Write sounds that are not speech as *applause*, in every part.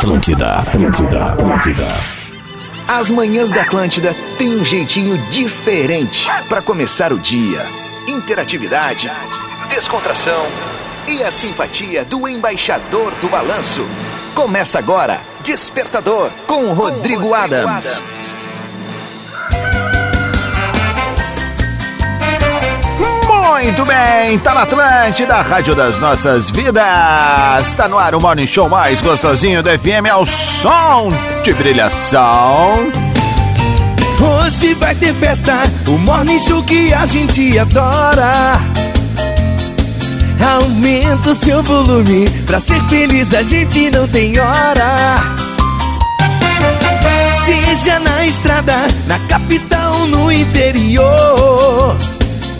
Atlântida, Atlântida, Atlântida. As manhãs da Atlântida têm um jeitinho diferente para começar o dia. Interatividade, descontração e a simpatia do embaixador do balanço. Começa agora, Despertador, com Rodrigo, Rodrigo Adams. Adams. Muito bem, tá na Atlântida, Rádio das Nossas Vidas. Tá no ar o Morning Show mais gostosinho do FM ao som de brilhação. Hoje vai ter festa, o Morning Show que a gente adora. Aumenta o seu volume, pra ser feliz a gente não tem hora. Seja na estrada, na capital, no interior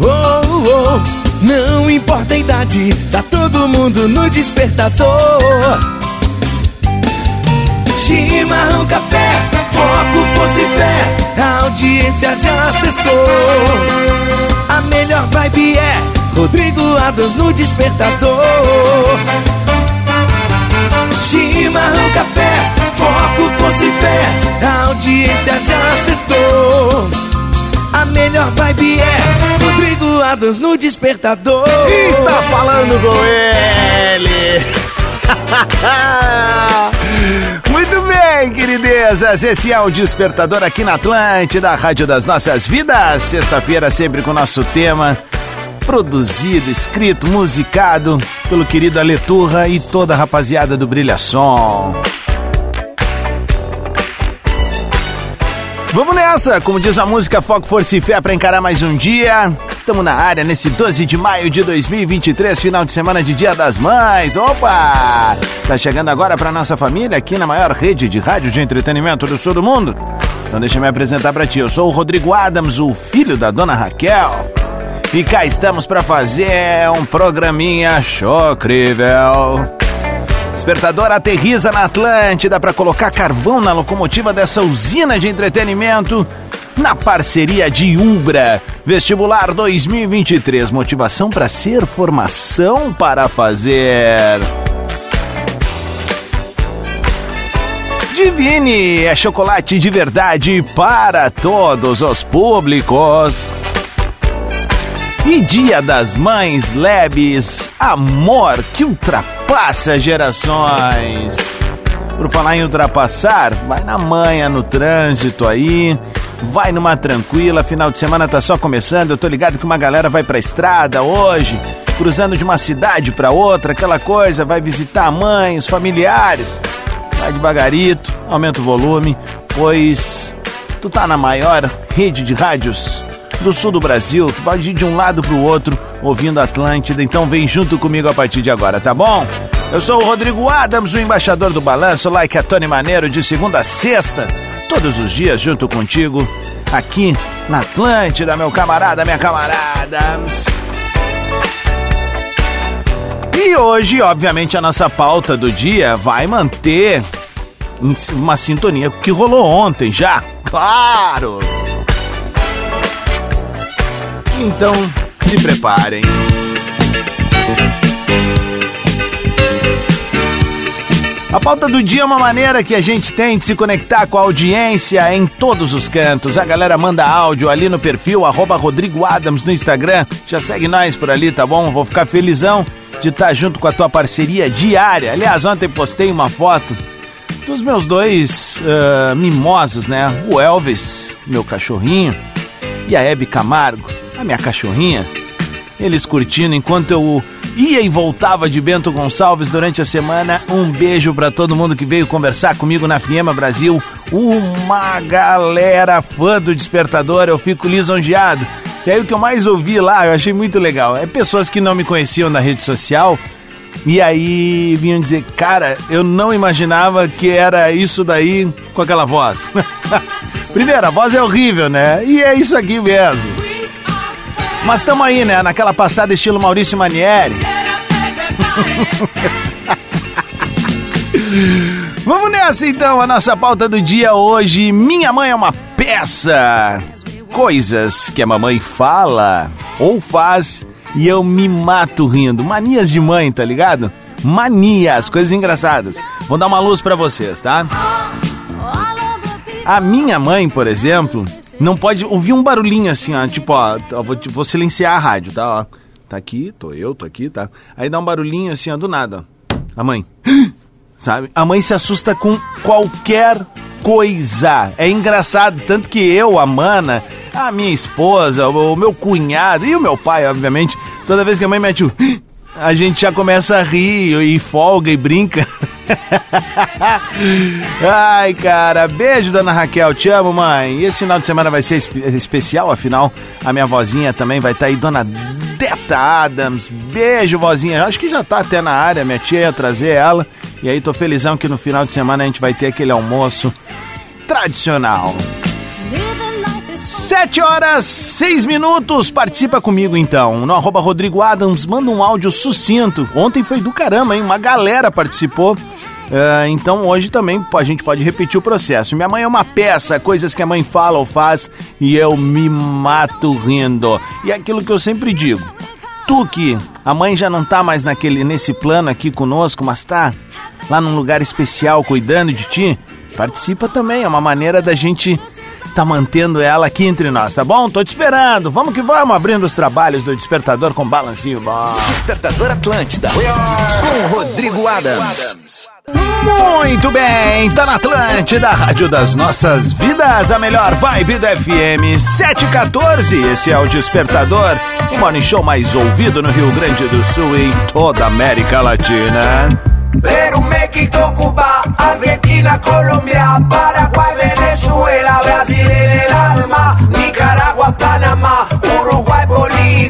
oh, oh, não importa a idade, tá todo mundo no despertador. Chimarrão, café, foco, fosse fé, a audiência já acestou. A melhor vibe é Rodrigo Adams no despertador. Chimarrão, café, foco, fosse fé, a audiência já acestou. A melhor vibe é Rodrigo Adams no despertador. E tá falando com ele. *laughs* Muito bem, queridezas. Esse é o Despertador aqui na Atlântida, Rádio das Nossas Vidas. Sexta-feira, sempre com o nosso tema. Produzido, escrito, musicado pelo querido Aleturra e toda a rapaziada do Brilha Som. Vamos nessa, como diz a música Foco, Força e Fé para encarar mais um dia. Estamos na área nesse 12 de maio de 2023, final de semana de Dia das Mães. Opa! Tá chegando agora para nossa família aqui na maior rede de rádio de entretenimento do sul do mundo. Então deixa eu me apresentar para ti. Eu sou o Rodrigo Adams, o filho da dona Raquel. E cá estamos para fazer um programinha chocrível. Despertador aterriza na Atlântida para colocar carvão na locomotiva dessa usina de entretenimento na parceria de Ubra. Vestibular 2023, motivação para ser, formação para fazer. Divine é chocolate de verdade para todos os públicos. E Dia das Mães Lebes, amor que ultrapassa gerações. Por falar em ultrapassar, vai na manha, no trânsito aí, vai numa tranquila, final de semana tá só começando, eu tô ligado que uma galera vai pra estrada hoje, cruzando de uma cidade para outra, aquela coisa, vai visitar a mãe, os familiares. Vai devagarito, aumenta o volume, pois tu tá na maior rede de rádios do sul do Brasil. Tu pode ir de um lado pro outro ouvindo Atlântida, então vem junto comigo a partir de agora, tá bom? Eu sou o Rodrigo Adams, o embaixador do balanço, like a Tony Maneiro, de segunda a sexta, todos os dias junto contigo, aqui na Atlântida, meu camarada, minha camarada. E hoje, obviamente, a nossa pauta do dia vai manter uma sintonia que rolou ontem já, claro! Então, se preparem. A pauta do dia é uma maneira que a gente tem de se conectar com a audiência em todos os cantos. A galera manda áudio ali no perfil, arroba Rodrigo Adams no Instagram. Já segue nós por ali, tá bom? Vou ficar felizão de estar junto com a tua parceria diária. Aliás, ontem postei uma foto dos meus dois uh, mimosos, né? O Elvis, meu cachorrinho, e a Hebe Camargo a minha cachorrinha, eles curtindo enquanto eu ia e voltava de Bento Gonçalves durante a semana. Um beijo para todo mundo que veio conversar comigo na Fiema Brasil. Uma galera fã do Despertador, eu fico lisonjeado. E aí o que eu mais ouvi lá, eu achei muito legal, é pessoas que não me conheciam na rede social. E aí vinham dizer, cara, eu não imaginava que era isso daí com aquela voz. *laughs* Primeiro, a voz é horrível, né? E é isso aqui mesmo. Mas estamos aí, né? Naquela passada estilo Maurício Manieri. *laughs* Vamos nessa então, a nossa pauta do dia hoje. Minha mãe é uma peça. Coisas que a mamãe fala ou faz e eu me mato rindo. Manias de mãe, tá ligado? Manias, coisas engraçadas. Vou dar uma luz pra vocês, tá? A minha mãe, por exemplo, não pode ouvir um barulhinho assim, ó. Tipo, ó, vou, vou silenciar a rádio, tá? Ó. Tá aqui, tô eu, tô aqui, tá? Aí dá um barulhinho assim, ó, do nada. A mãe. *gasps* Sabe? A mãe se assusta com qualquer coisa. É engraçado, tanto que eu, a mana, a minha esposa, o meu cunhado e o meu pai, obviamente, toda vez que a mãe mete o. *gasps* A gente já começa a rir e folga e brinca. *laughs* Ai, cara, beijo, dona Raquel, te amo, mãe. E esse final de semana vai ser especial, afinal, a minha vozinha também vai estar tá aí, dona Deta Adams. Beijo, vozinha. Acho que já tá até na área, minha tia ia trazer ela. E aí, tô felizão que no final de semana a gente vai ter aquele almoço tradicional. Sete horas, seis minutos. Participa comigo então. No arroba Rodrigo Adams, manda um áudio sucinto. Ontem foi do caramba, hein? Uma galera participou. Uh, então hoje também a gente pode repetir o processo. Minha mãe é uma peça, coisas que a mãe fala ou faz e eu me mato rindo. E é aquilo que eu sempre digo. Tu que a mãe já não tá mais naquele nesse plano aqui conosco, mas tá lá num lugar especial cuidando de ti, participa também. É uma maneira da gente tá mantendo ela aqui entre nós, tá bom? Tô te esperando. Vamos que vamos, abrindo os trabalhos do Despertador com balancinho bom. Despertador Atlântida. Com Rodrigo Adams. Muito bem, tá na Atlântida, Rádio das Nossas Vidas, a melhor vibe do FM 714. Esse é o Despertador, o morning show mais ouvido no Rio Grande do Sul e toda a América Latina. Perú, México, Cuba, Argentina, Colombia, Paraguay, Venezuela, Brasil en el alma, Nicaragua, Panamá,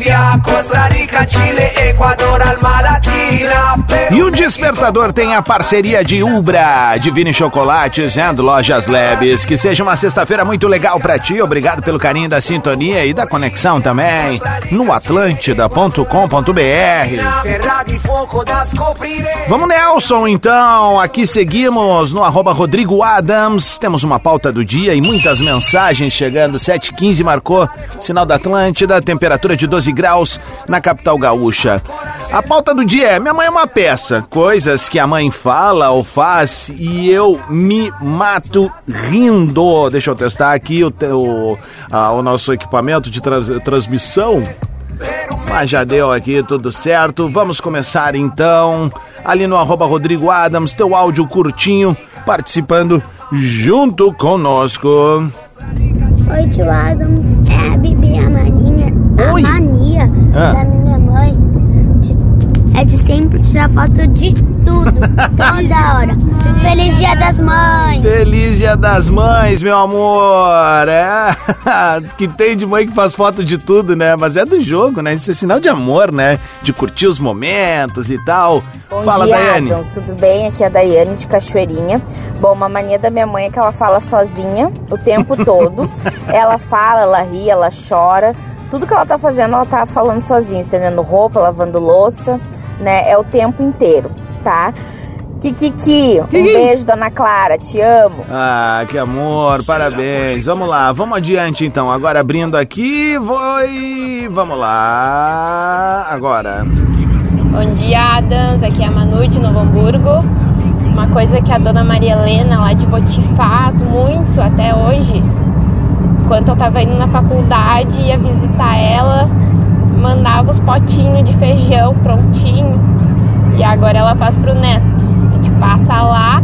Bolívia, Costa Rica, Chile, Equador, Alma Latina. Peru, E o Despertador tem a parceria de Ubra, Divine Chocolates e Lojas Labs. Que seja uma sexta-feira muito legal pra ti. Obrigado pelo carinho da sintonia e da conexão também no atlântida.com.br. Vamos, Nelson, então. Aqui seguimos no arroba Rodrigo Adams. Temos uma pauta do dia e muitas mensagens chegando. 7h15 marcou sinal da Atlântida, temperatura de 12 graus na capital gaúcha. A pauta do dia é: minha mãe é uma peça. Coisas que a mãe fala ou faz e eu me mato rindo. Deixa eu testar aqui o, o, ah, o nosso equipamento de trans- transmissão. Mas já deu aqui tudo certo. Vamos começar então. Ali no arroba Rodrigo Adams, teu áudio curtinho, participando junto conosco. Oi, tio Adams. É a Bibi, a Marinha. A Oi. Ah. da minha mãe de- é de sempre tirar foto de tudo. *laughs* toda hora. Feliz Dia das Mães. Feliz Dia das Mães, meu amor! É, *laughs* que tem de mãe que faz foto de tudo, né? Mas é do jogo, né? Isso é sinal de amor, né? De curtir os momentos e tal. Bom Fala, dia, Daiane. Adams. Tudo bem? Aqui é a Daiane de Cachoeirinha. Bom, uma mania da minha mãe é que ela fala sozinha o tempo *laughs* todo. ela fala, ela ri, ela chora. Tudo que ela tá fazendo, ela tá falando sozinha, estendendo roupa, lavando louça, né? É o tempo inteiro, tá? Kikiki, um beijo, dona Clara, te amo. Ah, que amor, parabéns. Vamos lá, vamos adiante então. Agora abrindo aqui, foi. Vamos lá. Agora. Bom dia, Adams. Aqui é a Manu de Novo Hamburgo. Uma coisa que a dona Maria Helena lá de Voti faz muito até hoje. Enquanto eu tava indo na faculdade, ia visitar ela, mandava os potinhos de feijão prontinho. E agora ela faz pro neto. A gente passa lá,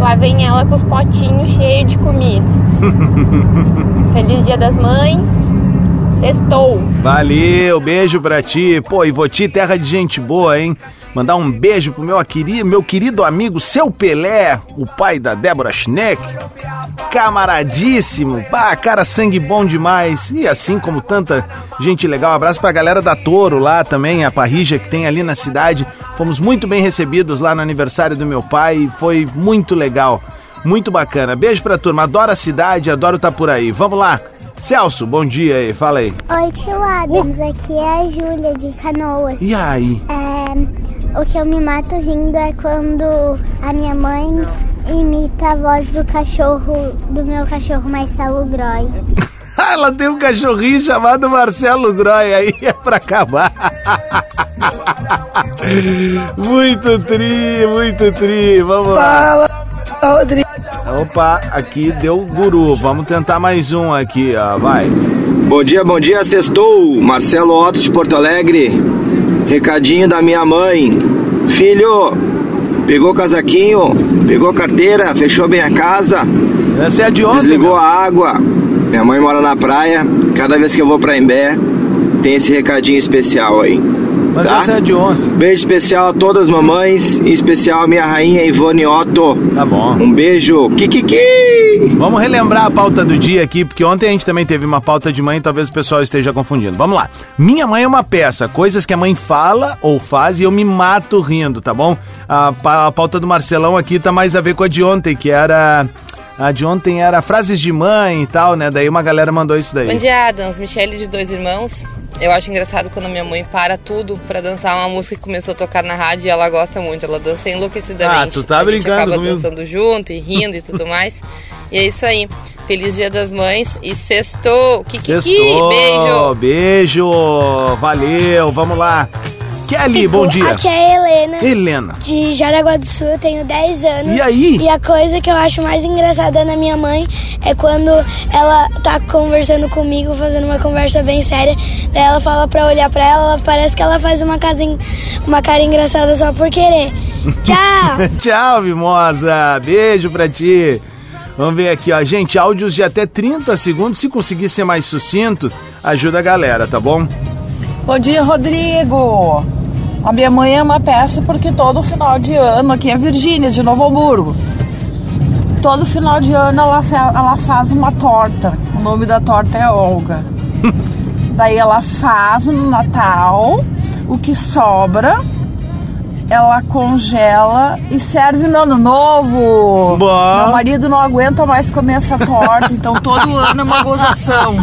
lá vem ela com os potinhos cheios de comida. *laughs* Feliz Dia das Mães. Sextou. Valeu, beijo pra ti. Pô, Ivoti, terra de gente boa, hein? Mandar um beijo pro meu querido, meu querido amigo Seu Pelé, o pai da Débora Schneck. Camaradíssimo. Pá, cara, sangue bom demais. E assim como tanta gente legal. Um abraço pra galera da Toro lá também, a parrija que tem ali na cidade. Fomos muito bem recebidos lá no aniversário do meu pai e foi muito legal. Muito bacana. Beijo pra turma. Adoro a cidade, adoro estar por aí. Vamos lá. Celso, bom dia aí. Fala aí. Oi, tio Adams. Aqui é a Júlia de Canoas. E aí? É, o que eu me mato rindo é quando a minha mãe imita a voz do cachorro, do meu cachorro Marcelo Groy. *laughs* Ela tem um cachorrinho chamado Marcelo Groy aí *laughs* é pra acabar. *laughs* muito tri, muito tri. Vamos lá. Fala, Rodrigo. Opa, aqui deu guru. Vamos tentar mais um aqui, ó. Vai. Bom dia, bom dia, sextou. Marcelo Otto de Porto Alegre. Recadinho da minha mãe. Filho, pegou casaquinho, pegou carteira, fechou bem a casa, Essa é a de ontem. desligou meu. a água. Minha mãe mora na praia. Cada vez que eu vou pra Embé, tem esse recadinho especial aí. Mas tá? essa é a de ontem. Beijo especial a todas as mamães, em especial a minha rainha Ivone Otto. Tá bom. Um beijo. Kikiki! Vamos relembrar a pauta do dia aqui, porque ontem a gente também teve uma pauta de mãe, talvez o pessoal esteja confundindo. Vamos lá. Minha mãe é uma peça, coisas que a mãe fala ou faz e eu me mato rindo, tá bom? A, a pauta do Marcelão aqui tá mais a ver com a de ontem, que era. A de ontem era frases de mãe e tal, né? Daí uma galera mandou isso daí. Bom dia, Adams. Michele de Dois Irmãos. Eu acho engraçado quando minha mãe para tudo pra dançar uma música que começou a tocar na rádio e ela gosta muito. Ela dança enlouquecidamente. Ah, tu tá a brincando acaba comigo. dançando junto e rindo e tudo mais. E é isso aí. Feliz Dia das Mães e sextou. Kikiki, Sextou, beijo. beijo, valeu, vamos lá. Kelly, bom dia. Aqui é a Helena. Helena. De Jaraguá do Sul, eu tenho 10 anos. E aí? E a coisa que eu acho mais engraçada na minha mãe é quando ela tá conversando comigo, fazendo uma conversa bem séria. Daí ela fala pra olhar pra ela, ela parece que ela faz uma, en- uma cara engraçada só por querer. *laughs* Tchau! Tchau, Mimosa. Beijo pra ti. Vamos ver aqui, ó. Gente, áudios de até 30 segundos. Se conseguir ser mais sucinto, ajuda a galera, tá bom? Bom dia, Rodrigo. A minha mãe é uma peça porque todo final de ano, aqui é Virgínia, de Novo Hamburgo. Todo final de ano ela, ela faz uma torta. O nome da torta é Olga. *laughs* Daí ela faz no Natal, o que sobra, ela congela e serve no ano novo. Bah. Meu marido não aguenta mais comer essa torta, então todo *laughs* ano é uma gozação.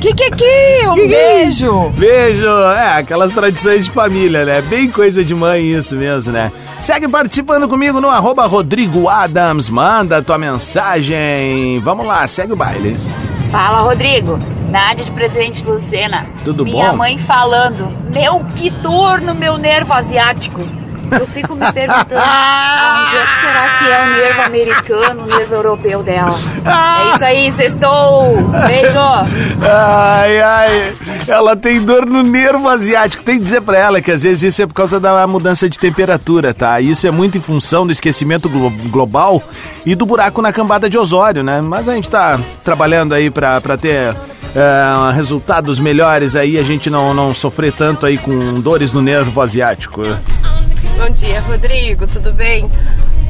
Kikiki, um beijo! Beijo! É, aquelas tradições de família, né? Bem coisa de mãe isso mesmo, né? Segue participando comigo no arroba Rodrigo Adams. Manda tua mensagem. Vamos lá, segue o baile. Fala, Rodrigo. Nádia de Presidente Lucena. Tudo Minha bom? mãe falando, meu que dor no meu nervo asiático. Eu fico me perguntando, *laughs* onde é que será que é o nervo americano, o nervo europeu dela? É isso aí, sextou! Beijo! Ai, ai, ela tem dor no nervo asiático. Tem que dizer pra ela que às vezes isso é por causa da mudança de temperatura, tá? Isso é muito em função do esquecimento glo- global e do buraco na cambada de ozório, né? Mas a gente tá trabalhando aí pra, pra ter é, resultados melhores aí, a gente não, não sofrer tanto aí com dores no nervo asiático. Bom dia, Rodrigo, tudo bem?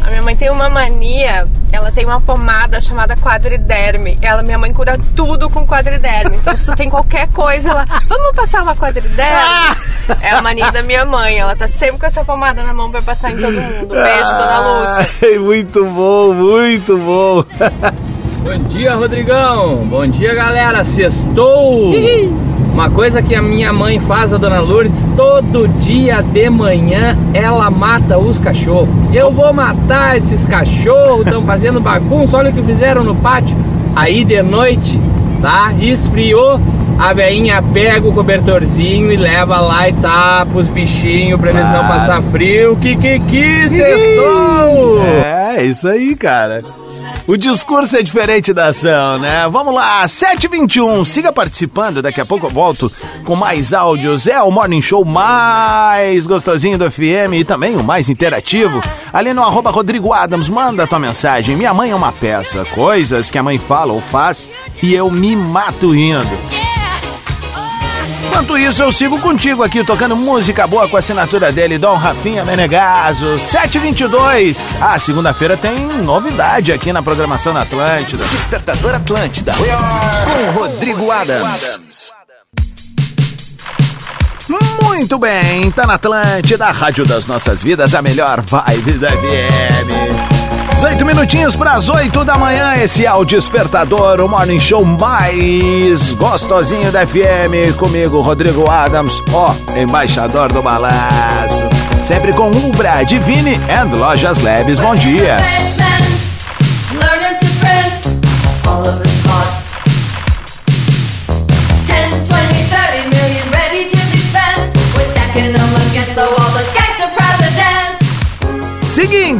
A minha mãe tem uma mania, ela tem uma pomada chamada quadriderme. Ela, minha mãe cura tudo com quadriderme. Então, se tu tem qualquer coisa, ela, vamos passar uma quadriderme? É a mania da minha mãe. Ela tá sempre com essa pomada na mão pra passar em todo mundo. Beijo, dona Lúcia. Muito bom, muito bom. Bom dia, Rodrigão. Bom dia, galera. Sextou. Uma coisa que a minha mãe faz, a dona Lourdes, todo dia de manhã ela mata os cachorros. Eu vou matar esses cachorros, estão fazendo bagunça, olha o que fizeram no pátio. Aí de noite, tá? Esfriou, a veinha pega o cobertorzinho e leva lá e tapa os bichinhos pra eles não Claro. passar frio. Que que que sextou! É, isso aí, cara. O discurso é diferente da ação, né? Vamos lá, 7h21, siga participando, daqui a pouco eu volto com mais áudios. É o Morning Show mais gostosinho do FM e também o mais interativo. Ali no arroba Rodrigo Adams, manda tua mensagem. Minha mãe é uma peça, coisas que a mãe fala ou faz e eu me mato rindo. Enquanto isso, eu sigo contigo aqui tocando música boa com a assinatura dele, Dom Rafinha Menegaso, 722. Ah, segunda-feira tem novidade aqui na programação da Atlântida. Despertador Atlântida. Com Rodrigo Adams. Muito bem, tá na Atlântida, a rádio das nossas vidas, a melhor vibe da FM. 18 minutinhos para as 8 da manhã, esse é o Despertador, o morning show mais gostosinho da FM. Comigo, Rodrigo Adams, ó, embaixador do balaço. Sempre com Ubra, Divine and Lojas Labs. Bom dia.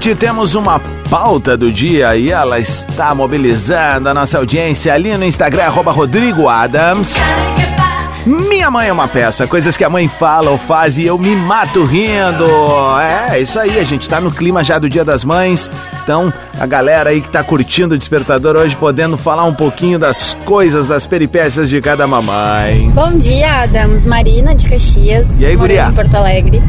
Temos uma pauta do dia e ela está mobilizando a nossa audiência ali no Instagram, arroba Rodrigo Adams. Minha mãe é uma peça, coisas que a mãe fala ou faz e eu me mato rindo. É, isso aí, a gente tá no clima já do Dia das Mães. Então, a galera aí que tá curtindo o despertador hoje, podendo falar um pouquinho das coisas, das peripécias de cada mamãe. Bom dia, Adams. Marina de Caxias. E aí, guria? em Porto Alegre.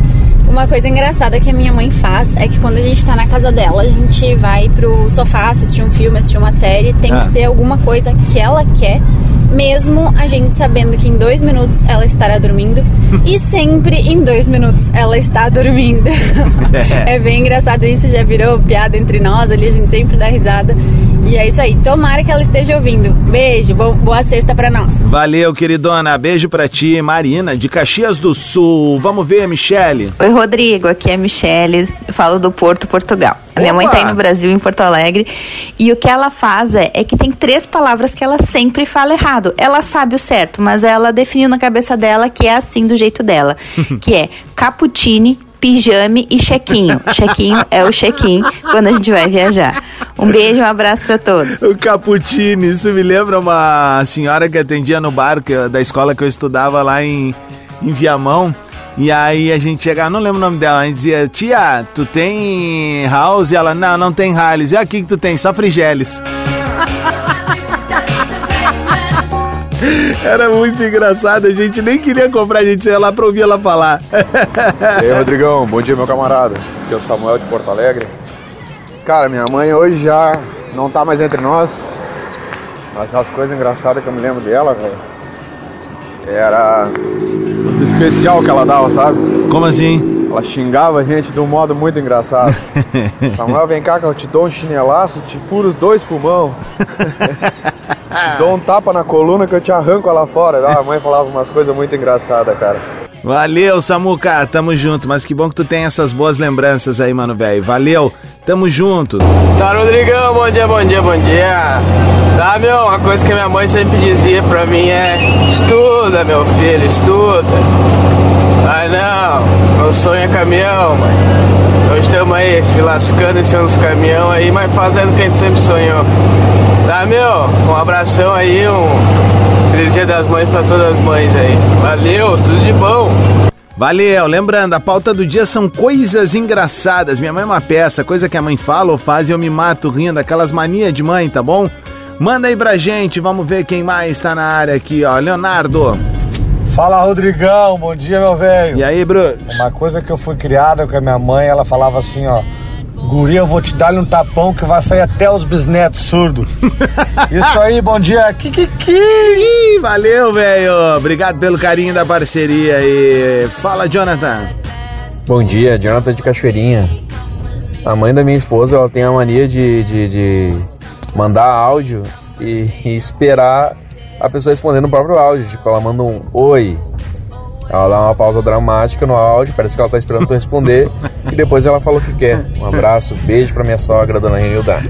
Uma coisa engraçada que a minha mãe faz é que quando a gente tá na casa dela, a gente vai pro sofá assistir um filme, assistir uma série, tem Ah. que ser alguma coisa que ela quer, mesmo a gente sabendo que em dois minutos ela estará dormindo *laughs* e sempre em dois minutos ela está dormindo. *laughs* é bem engraçado isso, já virou piada entre nós ali, a gente sempre dá risada. E é isso aí, tomara que ela esteja ouvindo. Beijo, bom- boa sexta pra nós. Valeu, queridona. Beijo pra ti, Marina, de Caxias do Sul. Vamos ver, Michele. Oi, Rodrigo. Aqui é a Michele. Eu falo do Porto, Portugal. A minha mãe tá aí no Brasil, em Porto Alegre. E o que ela faz é, é que tem três palavras que ela sempre fala errado. Ela sabe o certo, mas ela definiu na cabeça dela que é assim do jeito dela. *laughs* que é cappuccini, pijame e chequinho. chequinho é o check-in quando a gente vai viajar. Um beijo, um abraço pra todos. O Cappuccini, isso me lembra uma senhora que atendia no bar eu- da escola que eu estudava lá em, em Viamão. E aí a gente chegava, não lembro o nome dela, a gente dizia, tia, tu tem house? E ela, não, não tem Harleys. E aqui que tu tem? Só frigeles. *laughs* Era muito engraçado, a gente nem queria comprar, a gente ia lá pra ouvir ela falar. E aí, Rodrigão, bom dia, meu camarada. Aqui é o Samuel de Porto Alegre. Cara, minha mãe hoje já não tá mais entre nós, mas as coisas engraçadas que eu me lembro dela, velho, era os especial que ela dava, sabe? Como assim? Ela xingava a gente de um modo muito engraçado. *laughs* Samuel, vem cá que eu te dou um chinelaço, te furo os dois pulmão. *laughs* te dou um tapa na coluna que eu te arranco lá fora. Ah, a mãe falava umas coisas muito engraçadas, cara. Valeu, Samuca, tamo junto. Mas que bom que tu tem essas boas lembranças aí, mano, velho. Valeu, tamo junto. Tá, Rodrigão, bom dia, bom dia, bom dia. Tá, meu, uma coisa que minha mãe sempre dizia pra mim é: estuda, meu filho, estuda. Ah, não, meu sonho é caminhão, mãe. Nós estamos aí se lascando em cima dos caminhão aí, mas fazendo o que a gente sempre sonhou. Tá, meu, um abração aí, um feliz dia das mães pra todas as mães aí. Valeu, tudo de bom. Valeu, lembrando, a pauta do dia são coisas engraçadas. Minha mãe é uma peça, coisa que a mãe fala ou faz e eu me mato rindo, aquelas manias de mãe, tá bom? Manda aí pra gente, vamos ver quem mais tá na área aqui, ó. Leonardo. Fala, Rodrigão. Bom dia, meu velho. E aí, Bruno? Uma coisa que eu fui criado com a minha mãe, ela falava assim, ó. Guri, eu vou te dar um tapão que vai sair até os bisnetos surdo. *laughs* Isso aí, bom dia. Ih, Valeu, velho. Obrigado pelo carinho da parceria aí. Fala, Jonathan. Bom dia, Jonathan de Cachoeirinha. A mãe da minha esposa, ela tem a mania de, de, de mandar áudio e, e esperar a pessoa responder no próprio áudio. Tipo, ela manda um oi. Ela dá uma pausa dramática no áudio, parece que ela tá esperando tu responder *laughs* e depois ela fala o que quer. Um abraço, beijo pra minha sogra, dona Renilda.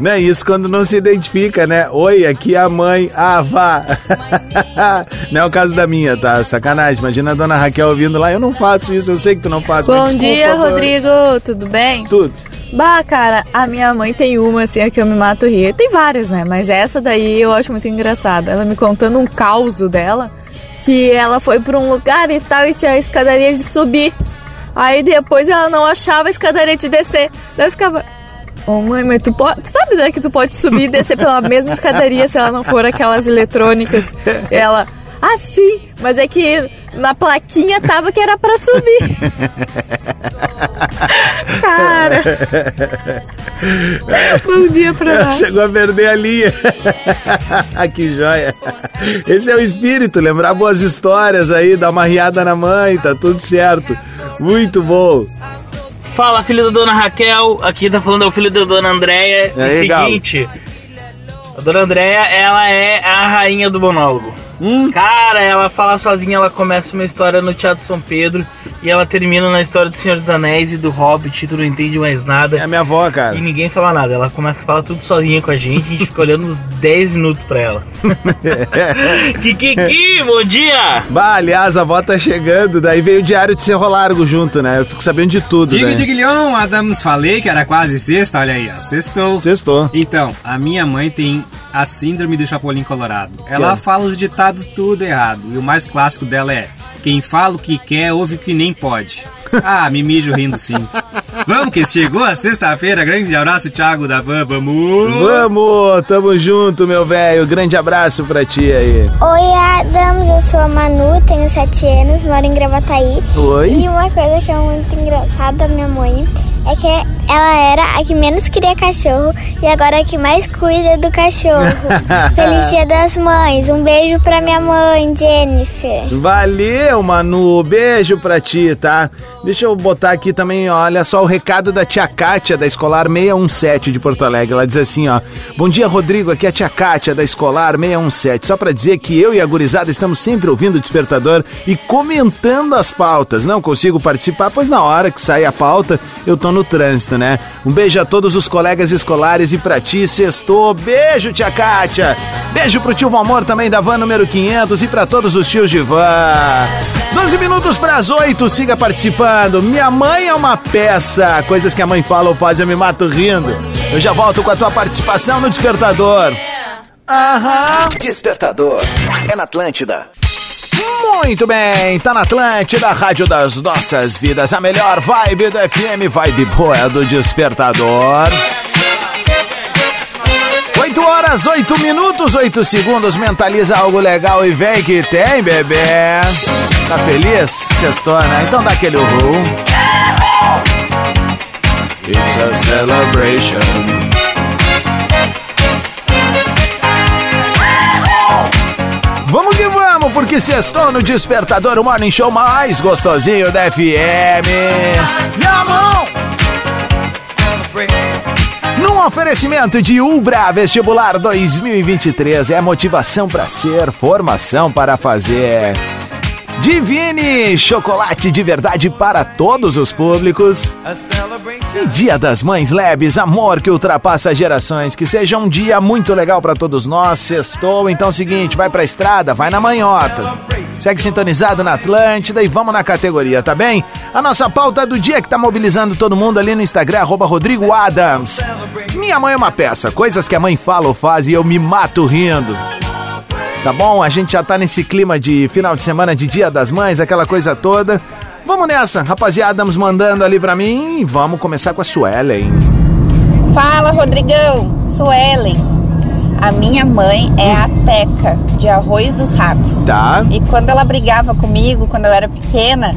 Não é isso quando não se identifica, né? Oi, aqui é a mãe. Ah, vá. *laughs* não é o caso da minha, tá? Sacanagem. Imagina a dona Raquel ouvindo lá. Eu não faço isso, eu sei que tu não faz. mas Bom desculpa, dia, mãe. Rodrigo. Tudo bem? Tudo. Bah, cara, a minha mãe tem uma assim, a que eu me mato rir. Tem várias, né? Mas essa daí eu acho muito engraçada. Ela me contando um caos dela, que ela foi pra um lugar e tal e tinha a escadaria de subir. Aí depois ela não achava a escadaria de descer. Daí eu ficava. Ô mãe, mas tu pode. Sabe né, que tu pode subir e descer pela mesma escadaria se ela não for aquelas eletrônicas? Ela. Ah, sim, mas é que na plaquinha tava que era pra subir. *laughs* Cara. Bom dia pra nós. Chegou a perder a linha. *laughs* que joia. Esse é o espírito, lembrar boas histórias aí, dar uma riada na mãe, tá tudo certo. Muito bom. Fala, filho da dona Raquel. Aqui tá falando é o filho da dona Andréia. E aí, o seguinte, a dona Andréia, ela é a rainha do monólogo. Cara, ela fala sozinha, ela começa uma história no Teatro São Pedro e ela termina na história do Senhor dos Anéis e do Hobbit, tu não entende mais nada. É a minha avó, cara. E ninguém fala nada, ela começa a falar tudo sozinha com a gente, a gente fica olhando uns *laughs* 10 minutos pra ela. *laughs* Kikiki, bom dia! Bah, aliás, a avó tá chegando, daí veio o diário de Cerro Largo junto, né? Eu fico sabendo de tudo, Diga, né? Diguilhão, Adams, falei que era quase sexta, olha aí, ó, sextou. Sextou. Então, a minha mãe tem a síndrome do Chapolin Colorado. Ela é? fala os ditados tudo errado, e o mais clássico dela é, quem fala o que quer, ouve o que nem pode. Ah, me mijo rindo sim. *laughs* Vamos que chegou a sexta-feira, grande abraço, Thiago da Van, vamos! Vamos, tamo junto, meu velho. Grande abraço pra ti aí. Oi, Adams, eu sou a Manu, tenho 7 anos, moro em Gravataí. Oi. E uma coisa que é muito engraçada da minha mãe é que ela era a que menos queria cachorro e agora é a que mais cuida do cachorro. *laughs* Feliz Dia das Mães, um beijo pra minha mãe, Jennifer. Valeu, Manu. Beijo pra ti, tá? Deixa eu botar aqui também, olha só o recado da tia Kátia, da Escolar 617 de Porto Alegre. Ela diz assim, ó. Bom dia, Rodrigo. Aqui é a tia Kátia, da Escolar 617. Só pra dizer que eu e a gurizada estamos sempre ouvindo o Despertador e comentando as pautas. Não consigo participar, pois na hora que sai a pauta, eu tô no trânsito, né? Um beijo a todos os colegas escolares e pra ti, sextou. Beijo, tia Kátia. Beijo pro tio Valmor também da van número 500 e pra todos os tios de van. 12 minutos pras 8, siga participando. Minha mãe é uma peça. Coisas que a mãe fala ou faz, eu me mato rindo. Eu já volto com a tua participação no Despertador. Aham. Despertador. É na Atlântida. Muito bem, tá na Atlântida, Rádio das Nossas Vidas, a melhor vibe do FM, vibe boa do Despertador. 8 horas, 8 minutos, 8 segundos, mentaliza algo legal e vem que tem, bebê. Tá feliz? Sextou, né? Então dá aquele uhul. It's a celebration. Porque sextou no Despertador, o morning show mais gostosinho da FM. Minha mão! Num oferecimento de Ubra Vestibular 2023, é motivação para ser, formação para fazer. Divine, chocolate de verdade para todos os públicos. E Dia das Mães Leves, amor que ultrapassa gerações. Que seja um dia muito legal para todos nós. Sextou, então é o seguinte, vai pra estrada, vai na manhota. Segue sintonizado na Atlântida e vamos na categoria, tá bem? A nossa pauta do dia que tá mobilizando todo mundo ali no Instagram, arroba Rodrigo Adams. Minha mãe é uma peça, coisas que a mãe fala ou faz e eu me mato rindo. Tá bom? A gente já tá nesse clima de final de semana de Dia das Mães, aquela coisa toda. Vamos nessa, rapaziada, nos mandando ali pra mim. Vamos começar com a Suelen. Fala, Rodrigão. Sou Ellen. A minha mãe é a Teca, de Arroio dos Ratos. Tá. E quando ela brigava comigo, quando eu era pequena,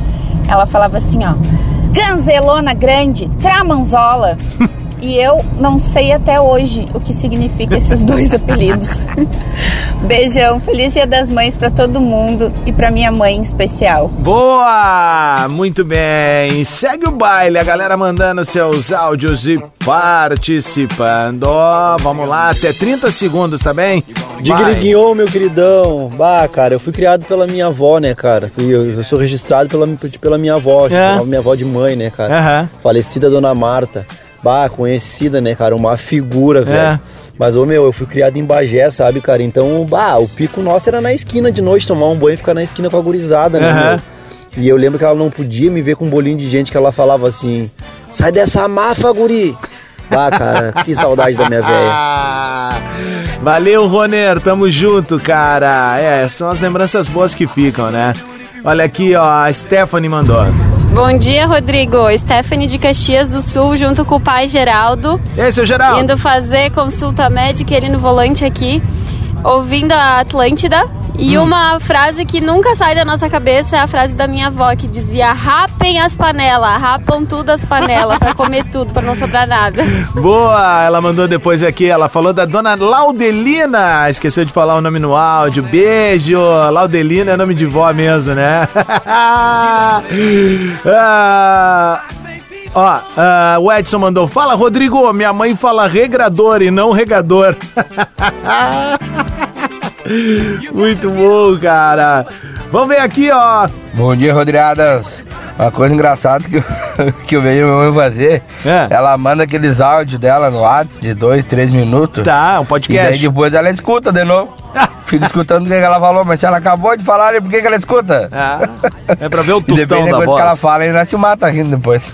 ela falava assim, ó. Ganzelona grande, tramanzola. *laughs* E eu não sei até hoje o que significa esses dois *laughs* apelidos. *laughs* Beijão, feliz Dia das Mães pra todo mundo e pra minha mãe em especial. Boa! Muito bem. Segue o baile, a galera mandando seus áudios e participando. Vamos lá, até 30 segundos, tá bem? Vai. Digriguinhou, meu queridão. Bah, cara, eu fui criado pela minha avó, né, cara? Eu, eu sou registrado pela, pela minha avó, É. minha avó de mãe, né, cara? Aham. Falecida Dona Marta. Bah, conhecida, né, cara? Uma figura, velho. Mas, ô, meu, eu fui criado em Bagé, sabe, cara? Então, bah, o pico nosso era na esquina de noite, tomar um banho e ficar na esquina com a gurizada, né, Aham. meu? E eu lembro que ela não podia me ver com um bolinho de gente que ela falava assim: sai dessa mafa, guri! Bah, cara, que saudade da minha velha. Ah, *laughs* Valeu, Roner, tamo junto, cara. É, são as lembranças boas que ficam, né? Olha aqui, ó, a Stephanie mandou. Bom dia, Rodrigo. Stephanie de Caxias do Sul, junto com o pai Geraldo. E aí, seu Geraldo? Indo fazer consulta médica ele no volante aqui, ouvindo a Atlântida. E Hum. uma frase que nunca sai da nossa cabeça é a frase da minha avó, que dizia: rapem as panelas, rapam tudo as panelas, pra comer tudo, pra não sobrar nada. *laughs* Boa! Ela mandou depois aqui, ela falou da dona Laudelina. Esqueceu de falar o nome no áudio. Beijo! Laudelina é nome de vó mesmo, né? *laughs* Ah, Ó, ah, o Edson mandou: Fala, Rodrigo, minha mãe fala regrador e não regador. *laughs* Muito bom, cara. Vamos ver aqui, ó. Bom dia, Rodriadas. Uma coisa engraçada que eu, *laughs* que eu vejo minha mãe fazer, É. ela manda aqueles áudios dela no WhatsApp de dois, três minutos. Tá, um podcast. E daí depois ela escuta de novo. *laughs* Fica escutando o que ela falou, mas se ela acabou de falar, por que, ela escuta? é pra ver o *laughs* tostão da coisa voz. que ela fala, ainda se mata rindo depois.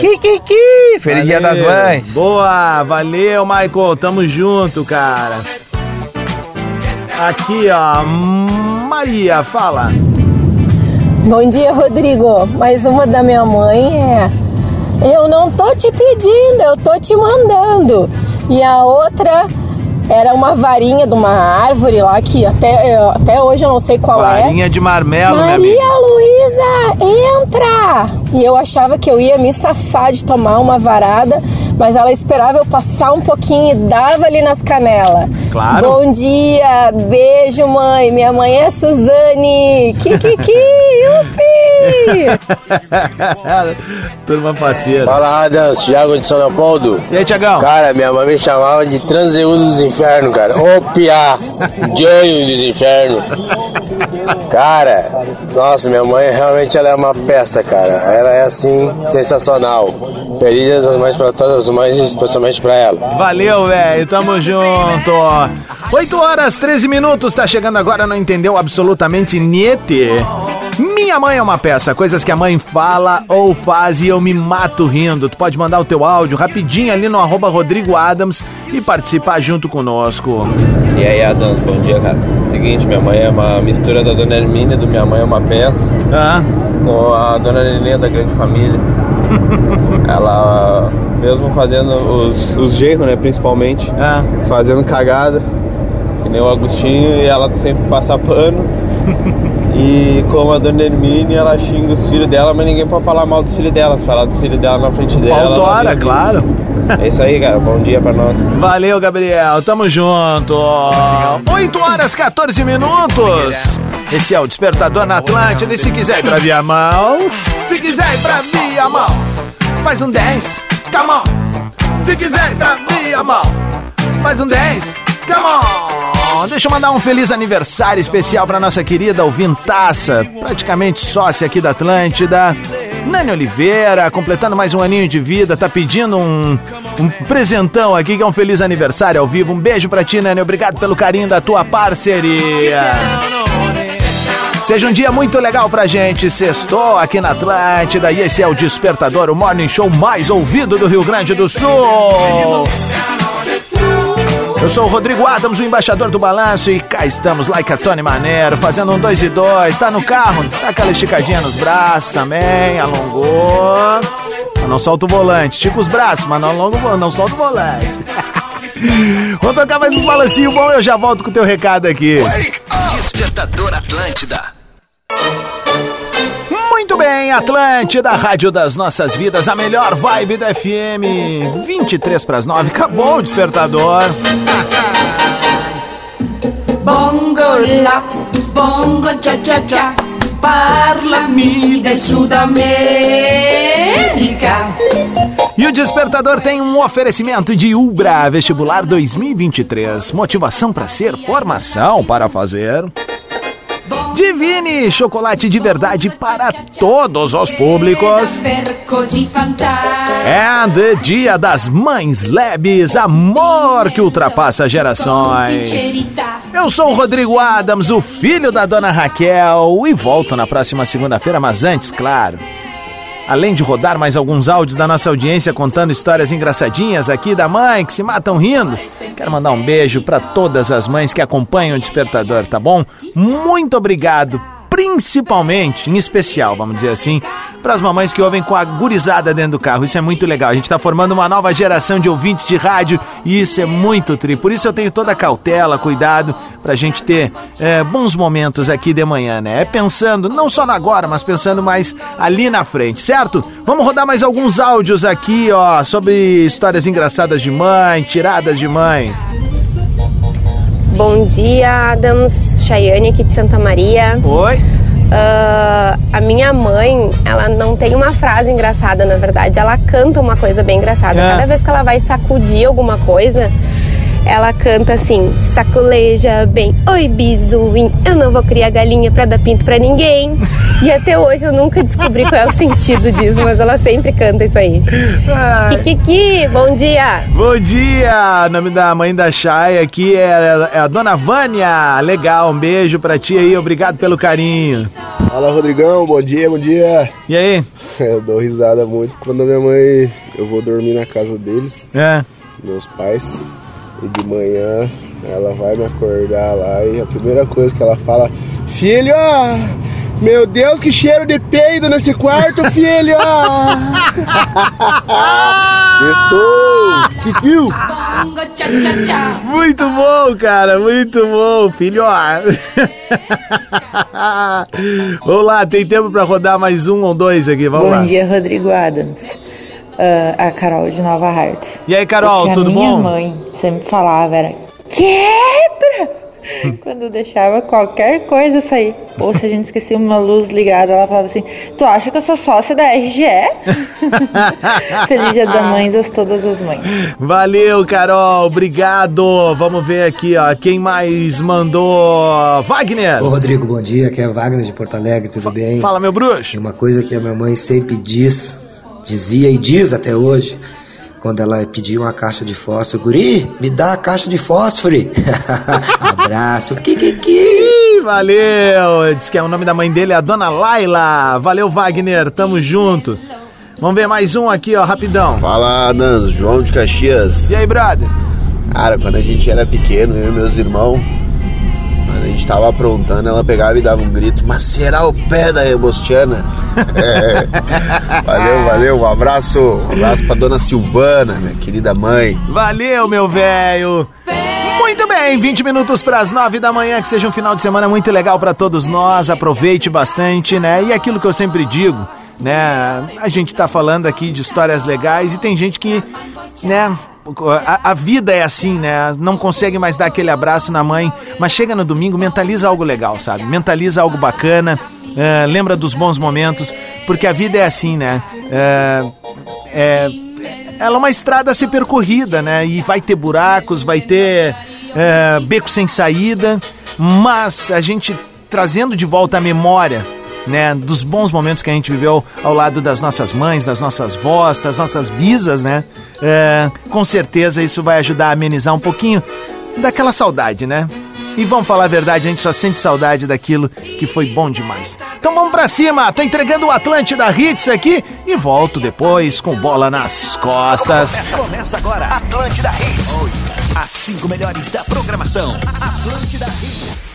que, que, que. Feliz Dia das Valeu. Mães. Boa, valeu, Michael. Tamo junto, cara. Aqui, ó. Maria, fala. Bom dia, Rodrigo. Mais uma da minha mãe é: Eu não tô te pedindo, eu tô te mandando. E a outra era uma varinha de uma árvore lá que até, eu- até hoje eu não sei qual é. Varinha de marmelo, Maria. Luísa, entra! E eu achava que eu ia me safar de tomar uma varada, mas ela esperava eu passar um pouquinho e dava ali nas canelas. Claro. Bom dia, beijo, mãe. Minha mãe é Suzane. Kikiki, yupi! *laughs* Turma parceira. Fala, Adams, Thiago de São Leopoldo. E aí, Tiagão? Cara, minha mãe me chamava de transeúdo dos infernos, cara. Ô, piá, Janho dos infernos. Cara, nossa, minha mãe realmente ela é uma peça, cara. Ela é assim, sensacional. Feliz das Mães pra todas as mães e especialmente pra ela. Valeu, velho. Tamo junto. 8 horas 13 minutos. Tá chegando agora, não entendeu absolutamente niete. Minha mãe é uma peça, coisas que a mãe fala ou faz e eu me mato rindo. Tu pode mandar o teu áudio rapidinho ali no arroba Rodrigo Adams e participar junto conosco. E aí, Adão, bom dia, cara. Seguinte, minha mãe é uma mistura da Dona Hermínia do Minha Mãe é uma Peça com a Dona Nenê da Grande Família. Ela, mesmo fazendo os, os genros, né, principalmente, fazendo cagada, que nem o Agostinho, e ela sempre passa pano. E como a Dona Hermínia, ela xinga os filhos dela, mas ninguém pode falar mal dos filhos dela. Se falar dos filhos dela na frente dela... ela Pautora, claro. É isso aí, cara. Bom dia pra nós. Valeu, Gabriel. Tamo junto. 8 horas 14 minutos. Esse é o Despertador na Atlântida. E se quiser ir pra Viamão, se quiser ir pra Viamão, faz um 10. Come on. Se quiser ir pra Viamão, faz um 10. Come on. Deixa eu mandar um feliz aniversário especial pra nossa querida ouvintaça, praticamente sócia aqui da Atlântida. Nani Oliveira, completando mais um aninho de vida, tá pedindo um, um presentão aqui, que é um feliz aniversário ao vivo. Um beijo pra ti, Nani. Obrigado pelo carinho da tua parceria. Seja um dia muito legal pra gente. Sextou aqui na Atlântida e esse é o Despertador, o morning show mais ouvido do Rio Grande do Sul. Eu sou o Rodrigo Adams, o embaixador do balanço, e cá estamos, like a Tony Maneiro, fazendo um dois e dois. Tá no carro? Dá aquela esticadinha nos braços também, alongou. Mas não solta o volante. Estica os braços, mas não alonga não solta o volante. Vamos tocar mais um balancinho bom eu já volto com o teu recado aqui. Despertador Atlântida. Atlântida, Rádio das Nossas Vidas, a melhor vibe da FM. 23 para as 9, acabou o despertador. Bongo la, bongo cha cha cha, parlami de Sudamérica. E o Despertador tem um oferecimento de Ubra Vestibular 2023. Motivação para ser, formação para fazer. Divine, chocolate de verdade para todos os públicos. Fantastico. And Dia das Mães Lebes, amor que ultrapassa gerações. Eu sou o Rodrigo Adams, o filho da dona Raquel, e volto na próxima segunda-feira, mas antes, claro. Além de rodar mais alguns áudios da nossa audiência contando histórias engraçadinhas aqui da mãe que se matam rindo, quero mandar um beijo para todas as mães que acompanham o Despertador, tá bom? Muito obrigado, principalmente, em especial, vamos dizer assim, para as mamães que ouvem com a gurizada dentro do carro. Isso é muito legal. A gente está formando uma nova geração de ouvintes de rádio e isso é muito tri. Por isso eu tenho toda a cautela, cuidado, para a gente ter é, bons momentos aqui de manhã, né? É pensando não só no agora, mas pensando mais ali na frente, certo? Vamos rodar mais alguns áudios aqui, ó, sobre histórias engraçadas de mãe, tiradas de mãe. Bom dia, Adams. Chayane aqui de Santa Maria. Oi. a minha mãe, ela não tem uma frase engraçada, na verdade. Ela canta uma coisa bem engraçada. É. Cada vez que ela vai sacudir alguma coisa, ela canta assim: sacoleja bem, oi bisuim, eu não vou criar galinha pra dar pinto pra ninguém. E até hoje eu nunca descobri qual é o sentido disso, mas ela sempre canta isso aí. Kikiki, bom dia! Bom dia! O nome da mãe da Chay aqui é, é a dona Vânia. Legal, um beijo pra ti aí, obrigado pelo carinho. Fala Rodrigão, bom dia, bom dia. E aí? *laughs* Eu dou risada muito quando a minha mãe. Eu vou dormir na casa deles. É. Meus pais. E de manhã ela vai me acordar lá e a primeira coisa que ela fala: Filho! Meu Deus, que cheiro de peido nesse quarto, filho! *laughs* Sextou! Kikiu! Muito bom, cara, muito bom, filho. *laughs* Vamos lá, tem tempo pra rodar mais um ou dois aqui, vamos Bom lá. dia, Rodrigo Adams. Ah, a Carol de Nova Hartz. E aí, Carol, tudo a minha bom? mãe sempre falava era quebra! *laughs* Quando deixava qualquer coisa sair. Ou se a gente esquecia uma luz ligada, ela falava assim: Tu acha que eu sou sócia da RGE? *laughs* Feliz dia da mãe das todas as mães. Valeu, Carol, obrigado. Vamos ver aqui, ó, quem mais mandou? Wagner. Ô Rodrigo, bom dia, aqui é Wagner de Porto Alegre, tudo bem? Fala, meu bruxo. Tem uma coisa que a minha mãe sempre diz, dizia e diz até hoje, quando ela pedia uma caixa de fósforo, guri, me dá a caixa de fósforo. *laughs* Abraço, kikiki. Valeu. Diz que é o nome da mãe dele, é a dona Laila. Valeu, Wagner, tamo junto. Vamos ver mais um aqui, ó, rapidão. Fala, Adams, João de Caxias. E aí, brother? Cara, quando a gente era pequeno, eu e meus irmãos, quando a gente tava aprontando, ela pegava e dava um grito, mas será o pé da Rebostiana? É. Valeu, valeu, um abraço, um abraço pra dona Silvana, minha querida mãe. Valeu, meu velho. Muito bem, 20 minutos para as 9 da manhã, que seja um final de semana muito legal para todos nós. Aproveite bastante, né? E aquilo que eu sempre digo, né? A gente tá falando aqui de histórias legais e tem gente que, né? A, a vida é assim, né? Não consegue mais dar aquele abraço na mãe, mas chega no domingo, mentaliza algo legal, sabe? Mentaliza algo bacana, eh, lembra dos bons momentos, porque a vida é assim, né? Eh, é, ela é uma estrada a ser percorrida, né? E vai ter buracos, vai ter é, beco sem saída, mas a gente trazendo de volta a memória, né? Dos bons momentos que a gente viveu ao lado das nossas mães, das nossas vós, das nossas bisas, né? É, com certeza isso vai ajudar a amenizar um pouquinho daquela saudade, né? E vamos falar a verdade, a gente só sente saudade daquilo que foi bom demais. Então vamos pra cima, tá entregando o Atlântida Hits aqui e volto depois com bola nas costas. Começa, começa agora. Atlântida Hits. As cinco melhores da programação. Atlântida Hits.